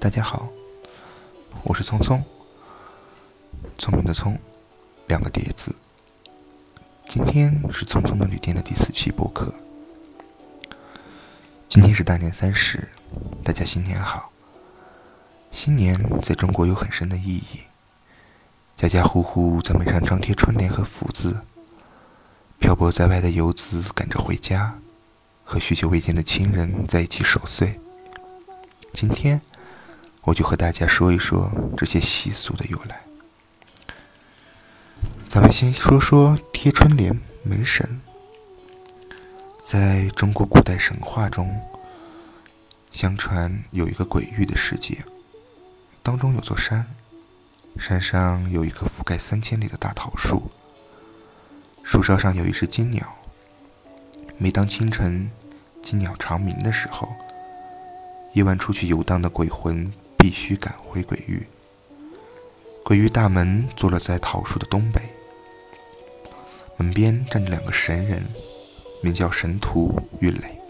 大家好，我是聪聪，聪明的聪，两个叠字。今天是聪聪的旅店的第四期播客。今天是大年三十，大家新年好。新年在中国有很深的意义，家家户户在门上张贴春联和福字，漂泊在外的游子赶着回家，和许久未见的亲人在一起守岁。今天。我就和大家说一说这些习俗的由来。咱们先说说贴春联、门神。在中国古代神话中，相传有一个鬼域的世界，当中有座山，山上有一棵覆盖三千里的大桃树，树梢上有一只金鸟。每当清晨金鸟长鸣的时候，夜晚出去游荡的鬼魂。必须赶回鬼域。鬼域大门坐落在桃树的东北，门边站着两个神人，名叫神荼、郁垒。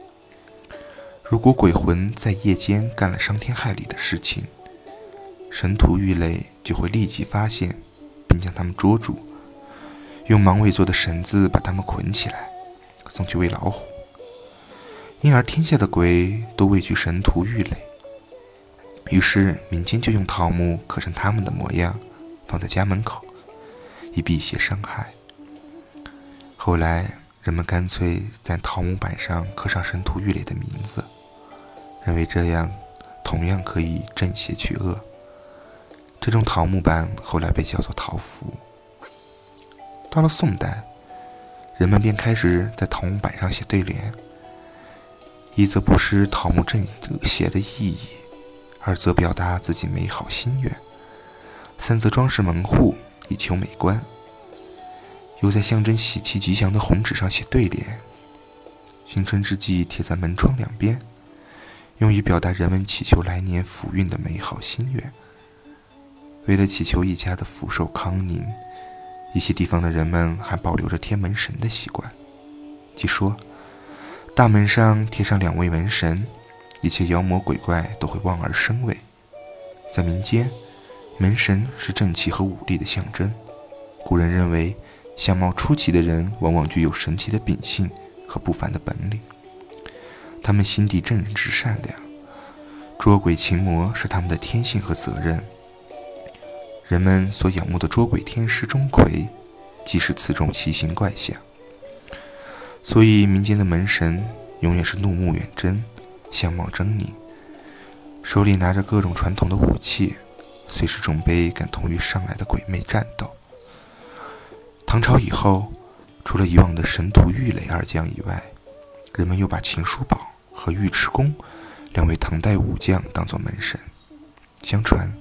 如果鬼魂在夜间干了伤天害理的事情，神荼、郁垒就会立即发现，并将他们捉住，用芒尾做的绳子把他们捆起来，送去喂老虎。因而天下的鬼都畏惧神荼、郁垒。于是民间就用桃木刻成他们的模样，放在家门口，以辟邪伤害。后来人们干脆在桃木板上刻上神荼、郁垒的名字，认为这样同样可以镇邪去恶。这种桃木板后来被叫做桃符。到了宋代，人们便开始在桃木板上写对联，一则不失桃木镇邪的意义。二则表达自己美好心愿，三则装饰门户以求美观。又在象征喜气吉祥的红纸上写对联，新春之际贴在门窗两边，用以表达人们祈求来年福运的美好心愿。为了祈求一家的福寿康宁，一些地方的人们还保留着贴门神的习惯，即说大门上贴上两位门神。一切妖魔鬼怪都会望而生畏。在民间，门神是正气和武力的象征。古人认为，相貌出奇的人往往具有神奇的秉性和不凡的本领。他们心地正直善良，捉鬼擒魔是他们的天性和责任。人们所仰慕的捉鬼天师钟馗，即是此种奇形怪相。所以，民间的门神永远是怒目圆睁。相貌狰狞，手里拿着各种传统的武器，随时准备跟同于上来的鬼魅战斗。唐朝以后，除了以往的神荼、郁垒二将以外，人们又把秦叔宝和尉迟恭两位唐代武将当作门神。相传，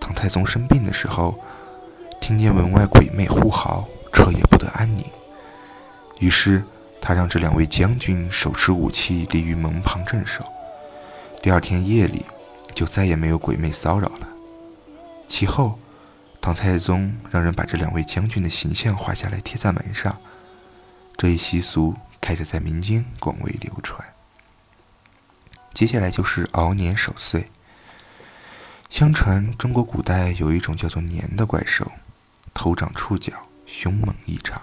唐太宗生病的时候，听见门外鬼魅呼号，彻夜不得安宁，于是。他让这两位将军手持武器立于门旁镇守。第二天夜里，就再也没有鬼魅骚扰了。其后，唐太宗让人把这两位将军的形象画下来贴在门上。这一习俗开始在民间广为流传。接下来就是熬年守岁。相传中国古代有一种叫做年的怪兽，头长触角，凶猛异常。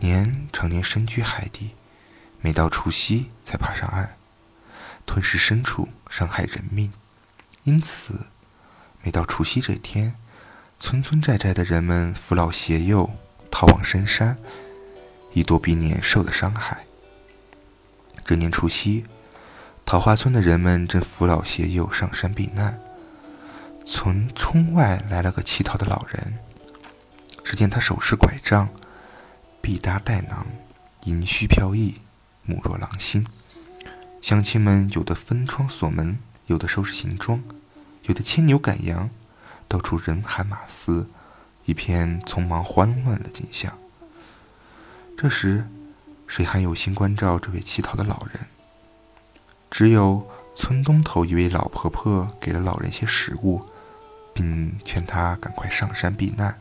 年常年深居海底，每到除夕才爬上岸，吞噬牲畜，伤害人命。因此，每到除夕这天，村村寨寨的人们扶老携幼逃往深山，以躲避年兽的伤害。这年除夕，桃花村的人们正扶老携幼上山避难，从村外来了个乞讨的老人。只见他手持拐杖。臂搭带囊，银须飘逸，目若狼星。乡亲们有的封窗锁门，有的收拾行装，有的牵牛赶羊，到处人喊马嘶，一片匆忙慌乱的景象。这时，谁还有心关照这位乞讨的老人？只有村东头一位老婆婆给了老人些食物，并劝他赶快上山避难。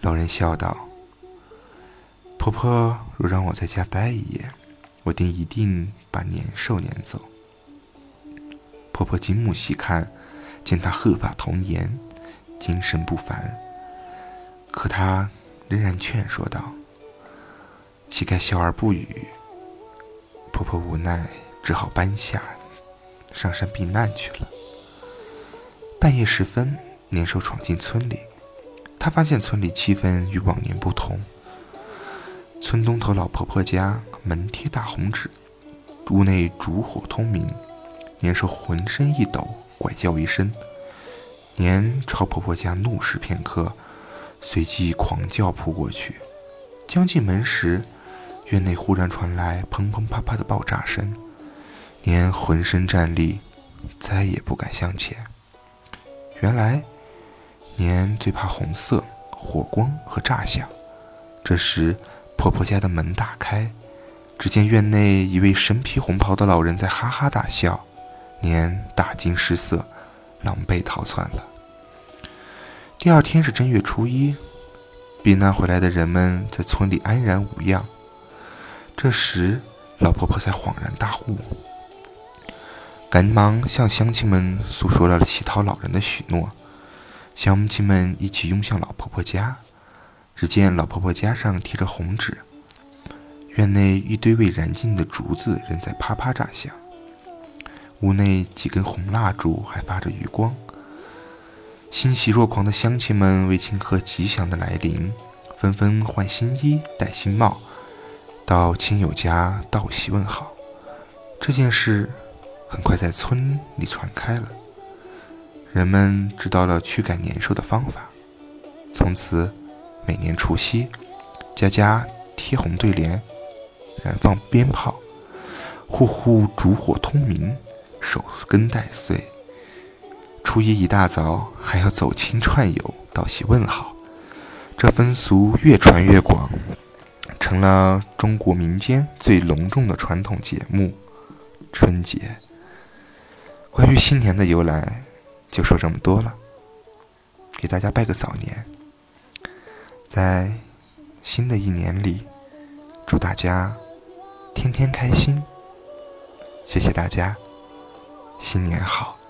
老人笑道。婆婆若让我在家待一夜，我定一定把年兽撵走。婆婆婆金目细看，见她鹤发童颜，精神不凡。可她仍然劝说道：“乞丐笑而不语。”婆婆无奈，只好搬下，上山避难去了。半夜时分，年兽闯进村里，他发现村里气氛与往年不同。村东头老婆婆家门贴大红纸，屋内烛火通明。年兽浑身一抖，怪叫一声，年朝婆婆家怒视片刻，随即狂叫扑过去。将近门时，院内忽然传来砰砰啪啪的爆炸声，年浑身战栗，再也不敢向前。原来，年最怕红色、火光和炸响。这时，婆婆家的门打开，只见院内一位身披红袍的老人在哈哈大笑。年大惊失色，狼狈逃窜了。第二天是正月初一，避难回来的人们在村里安然无恙。这时，老婆婆才恍然大悟，赶忙向乡亲们诉说了乞讨老人的许诺。乡亲们一起拥向老婆婆家，只见老婆婆家上贴着红纸，院内一堆未燃尽的竹子仍在啪啪炸响。屋内几根红蜡烛还发着余光，欣喜若狂的乡亲们为庆贺吉祥的来临，纷纷换新衣、戴新帽，到亲友家道喜问好。这件事很快在村里传开了，人们知道了驱赶年兽的方法。从此，每年除夕，家家贴红对联，燃放鞭炮，户户烛火通明。守根待岁，初一一大早还要走亲串友，道喜问好。这风俗越传越广，成了中国民间最隆重的传统节目——春节。关于新年的由来，就说这么多了。给大家拜个早年，在新的一年里，祝大家天天开心。谢谢大家。新年好。